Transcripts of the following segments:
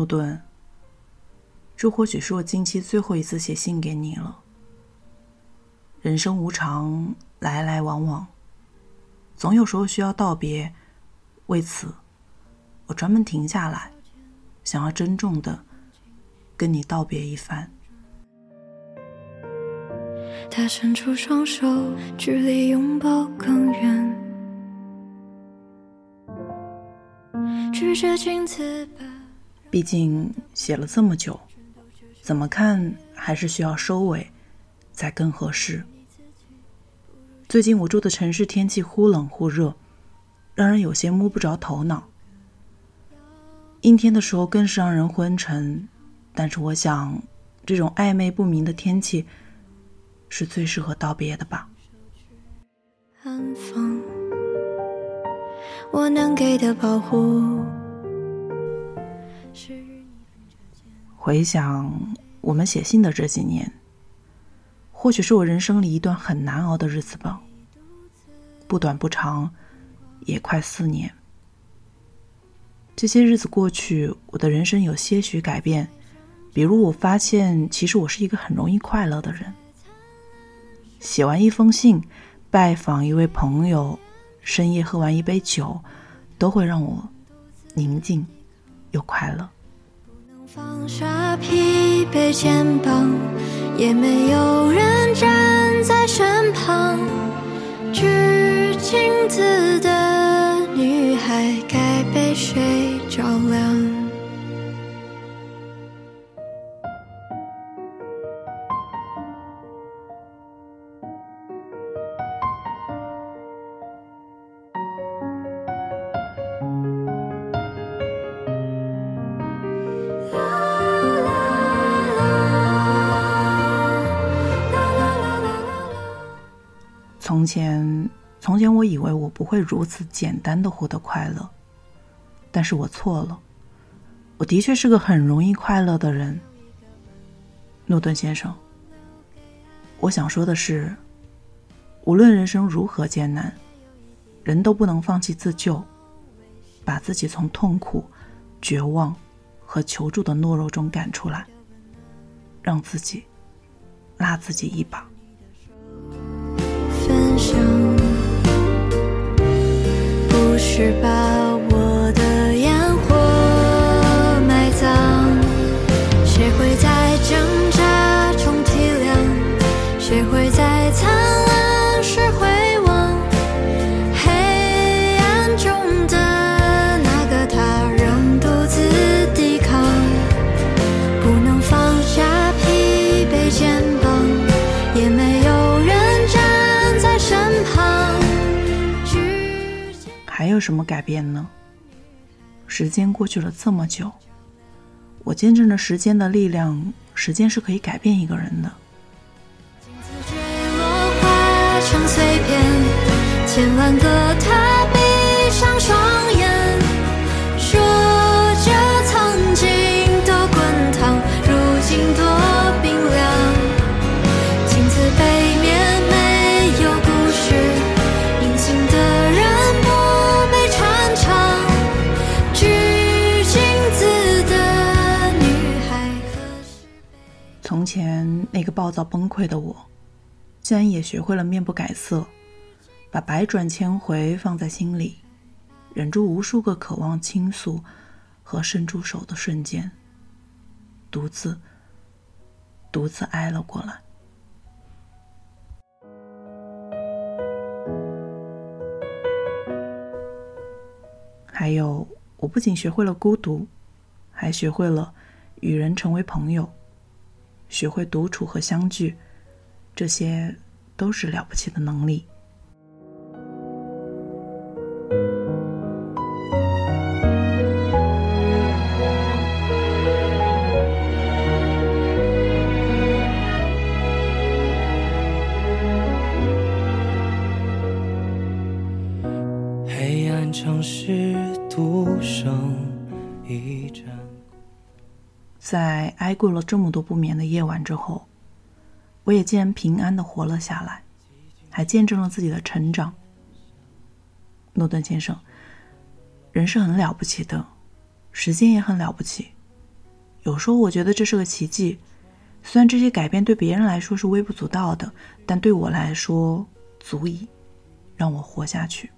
诺顿，这或许是我近期最后一次写信给你了。人生无常，来来往往，总有时候需要道别。为此，我专门停下来，想要郑重的跟你道别一番。他伸出双手，距离拥抱更远。毕竟写了这么久，怎么看还是需要收尾，才更合适。最近我住的城市天气忽冷忽热，让人有些摸不着头脑。阴天的时候更是让人昏沉，但是我想，这种暧昧不明的天气，是最适合道别的吧。我能给的保护。回想我们写信的这几年，或许是我人生里一段很难熬的日子吧。不短不长，也快四年。这些日子过去，我的人生有些许改变。比如，我发现其实我是一个很容易快乐的人。写完一封信，拜访一位朋友，深夜喝完一杯酒，都会让我宁静又快乐。放下疲惫肩膀，也没有人站在身旁。举镜子的女孩，该被谁照亮？从前，从前，我以为我不会如此简单的获得快乐，但是我错了。我的确是个很容易快乐的人，诺顿先生。我想说的是，无论人生如何艰难，人都不能放弃自救，把自己从痛苦、绝望和求助的懦弱中赶出来，让自己拉自己一把。想不是吧？有什么改变呢？时间过去了这么久，我见证了时间的力量。时间是可以改变一个人的。千万个那个暴躁崩溃的我，竟然也学会了面不改色，把百转千回放在心里，忍住无数个渴望倾诉和伸出手的瞬间，独自独自挨了过来。还有，我不仅学会了孤独，还学会了与人成为朋友。学会独处和相聚，这些都是了不起的能力。挨过了这么多不眠的夜晚之后，我也竟然平安的活了下来，还见证了自己的成长。诺顿先生，人是很了不起的，时间也很了不起，有时候我觉得这是个奇迹。虽然这些改变对别人来说是微不足道的，但对我来说足以让我活下去。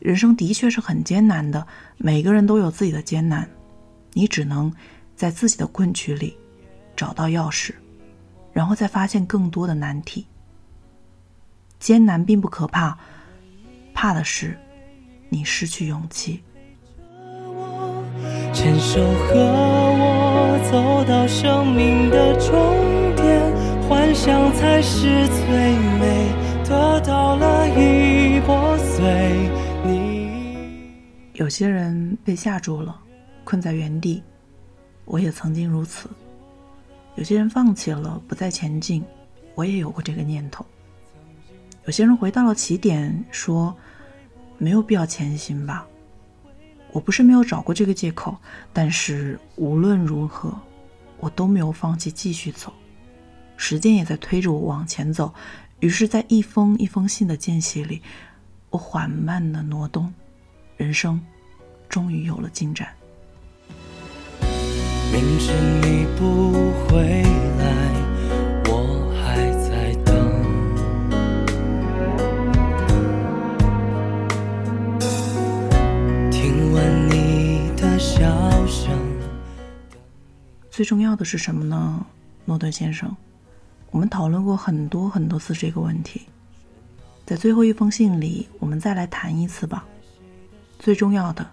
人生的确是很艰难的，每个人都有自己的艰难，你只能在自己的困局里找到钥匙，然后再发现更多的难题。艰难并不可怕，怕的是你失去勇气。牵手和我走到生命的终点，幻想才是最美，得到了已破碎。你有些人被吓住了，困在原地，我也曾经如此。有些人放弃了，不再前进，我也有过这个念头。有些人回到了起点，说没有必要前行吧。我不是没有找过这个借口，但是无论如何，我都没有放弃继续走。时间也在推着我往前走，于是，在一封一封信的间隙里，我缓慢的挪动，人生终于有了进展。明知你不回来。我还在等。听闻你的笑声最重要的是什么呢，诺顿先生？我们讨论过很多很多次这个问题，在最后一封信里，我们再来谈一次吧。最重要的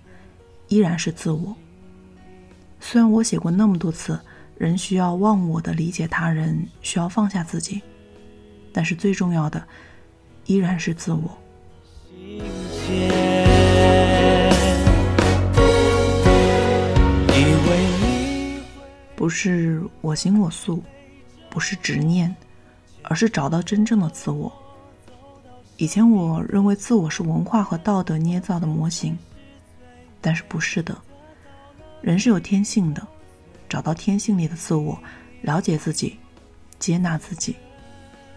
依然是自我。虽然我写过那么多次，人需要忘我的理解他人，需要放下自己，但是最重要的依然是自我。不是我行我素，不是执念，而是找到真正的自我。以前我认为自我是文化和道德捏造的模型，但是不是的，人是有天性的，找到天性里的自我，了解自己，接纳自己，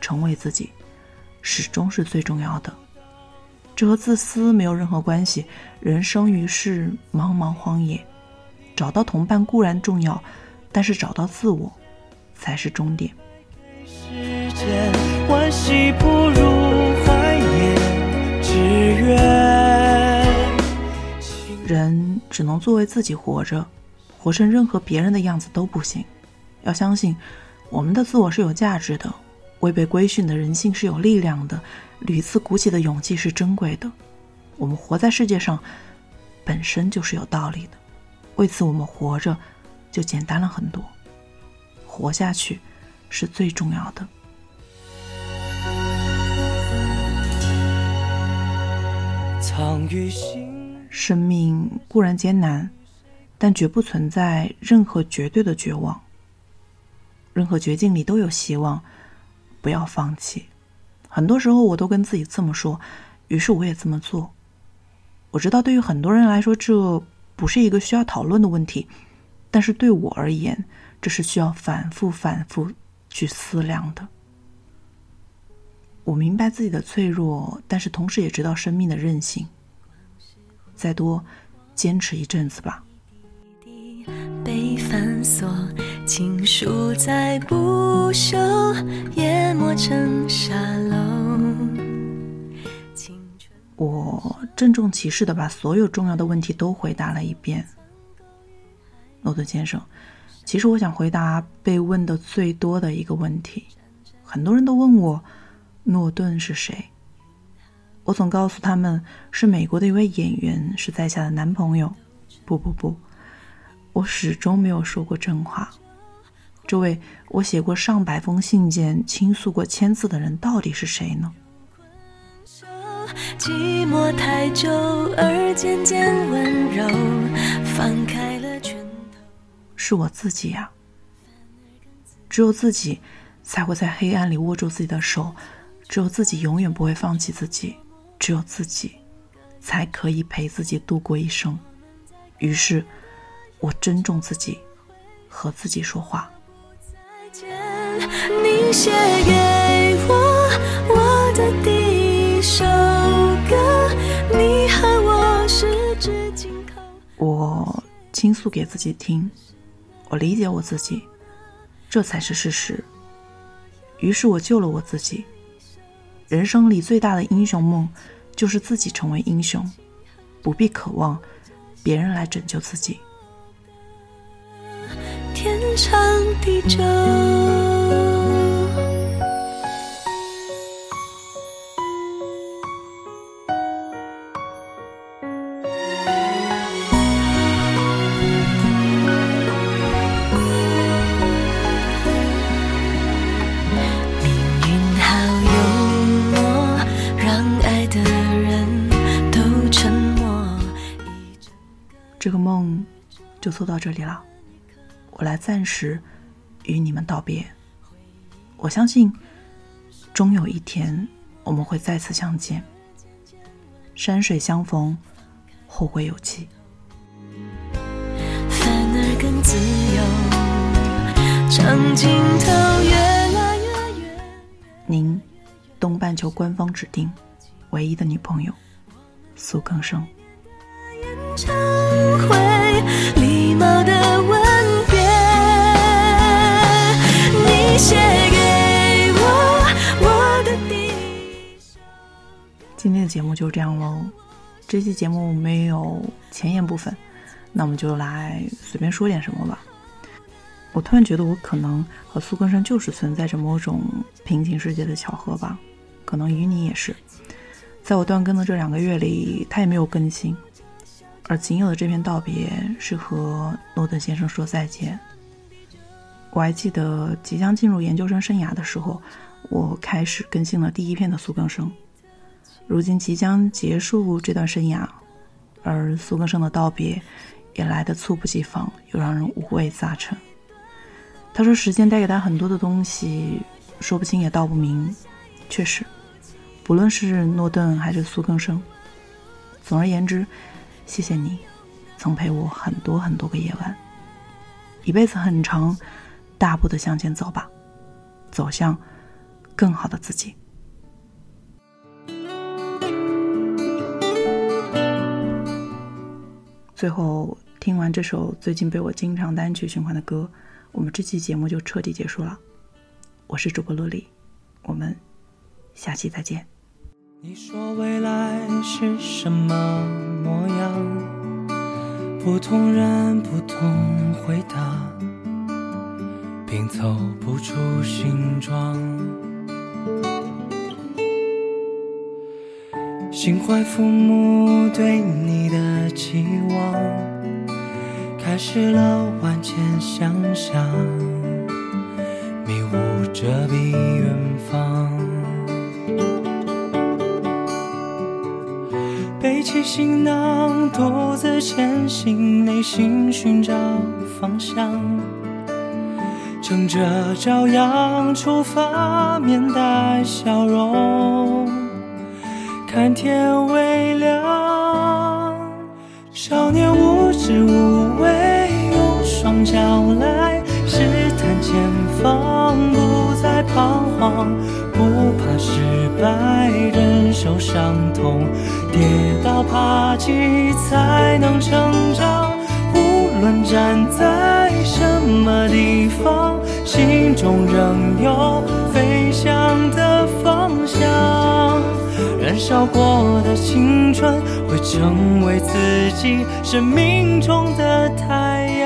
成为自己，始终是最重要的。这和自私没有任何关系。人生于世，茫茫荒野，找到同伴固然重要。但是找到自我，才是终点。人只能作为自己活着，活成任何别人的样子都不行。要相信，我们的自我是有价值的，未被规训的人性是有力量的，屡次鼓起的勇气是珍贵的。我们活在世界上，本身就是有道理的。为此，我们活着。就简单了很多，活下去是最重要的。藏于心生命固然艰难，但绝不存在任何绝对的绝望。任何绝境里都有希望，不要放弃。很多时候我都跟自己这么说，于是我也这么做。我知道对于很多人来说，这不是一个需要讨论的问题。但是对我而言，这是需要反复、反复去思量的。我明白自己的脆弱，但是同时也知道生命的韧性。再多坚持一阵子吧。被反锁，情书再不朽，淹没成沙漏。我郑重其事的把所有重要的问题都回答了一遍。诺顿先生，其实我想回答被问的最多的一个问题。很多人都问我，诺顿是谁？我总告诉他们是美国的一位演员，是在下的男朋友。不不不，我始终没有说过真话。这位我写过上百封信件、倾诉过千次的人，到底是谁呢？寂寞太久，而渐渐温柔，放开了拳头是我自己呀，只有自己才会在黑暗里握住自己的手，只有自己永远不会放弃自己，只有自己才可以陪自己度过一生。于是，我珍重自己，和自己说话。我倾诉给自己听。我理解我自己，这才是事实。于是我救了我自己。人生里最大的英雄梦，就是自己成为英雄，不必渴望别人来拯救自己。天长地久。就做到这里了，我来暂时与你们道别。我相信，终有一天我们会再次相见。山水相逢，后会有期。您，东半球官方指定唯一的女朋友，苏更生。貌的吻别，你写给我我的今天的节目就这样喽。这期节目没有前言部分，那我们就来随便说点什么吧。我突然觉得，我可能和苏根生就是存在着某种平行世界的巧合吧。可能与你也是，在我断更的这两个月里，他也没有更新。而仅有的这篇道别是和诺顿先生说再见。我还记得即将进入研究生生涯的时候，我开始更新了第一篇的苏更生。如今即将结束这段生涯，而苏更生的道别也来得猝不及防，又让人五味杂陈。他说：“时间带给他很多的东西，说不清也道不明。”确实，不论是诺顿还是苏更生，总而言之。谢谢你，曾陪我很多很多个夜晚。一辈子很长，大步的向前走吧，走向更好的自己。最后，听完这首最近被我经常单曲循环的歌，我们这期节目就彻底结束了。我是主播洛丽，我们下期再见。你说未来是什么模样？不同人不同回答，并凑不出形状。心怀父母对你的期望，开始了万千想象，迷雾遮蔽行囊，独自前行，内心寻找方向。乘着朝阳出发，面带笑容，看天微亮。少年无知无畏，用双脚来试探前方，不再彷徨，伤痛。跌倒爬起才能成长，无论站在什么地方，心中仍有飞翔的方向。燃烧过的青春，会成为自己生命中的太阳。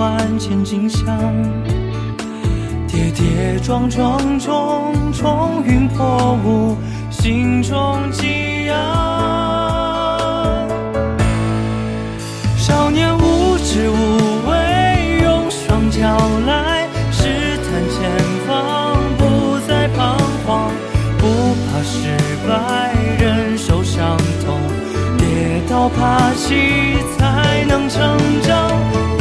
万千景象，跌跌撞撞中冲云破雾，心中激扬。少年无知无畏，用双脚来试探前方，不再彷徨，不怕失败，忍受伤痛，跌倒爬起才能成长。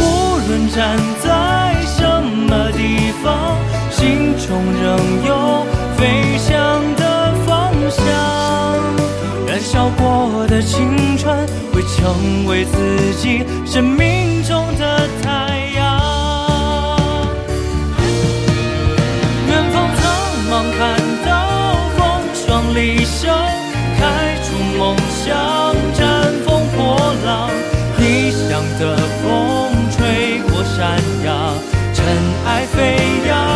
无论站在什么地方心中仍有飞翔的方向。燃烧过的青春会成为自己生命中的爱飞扬。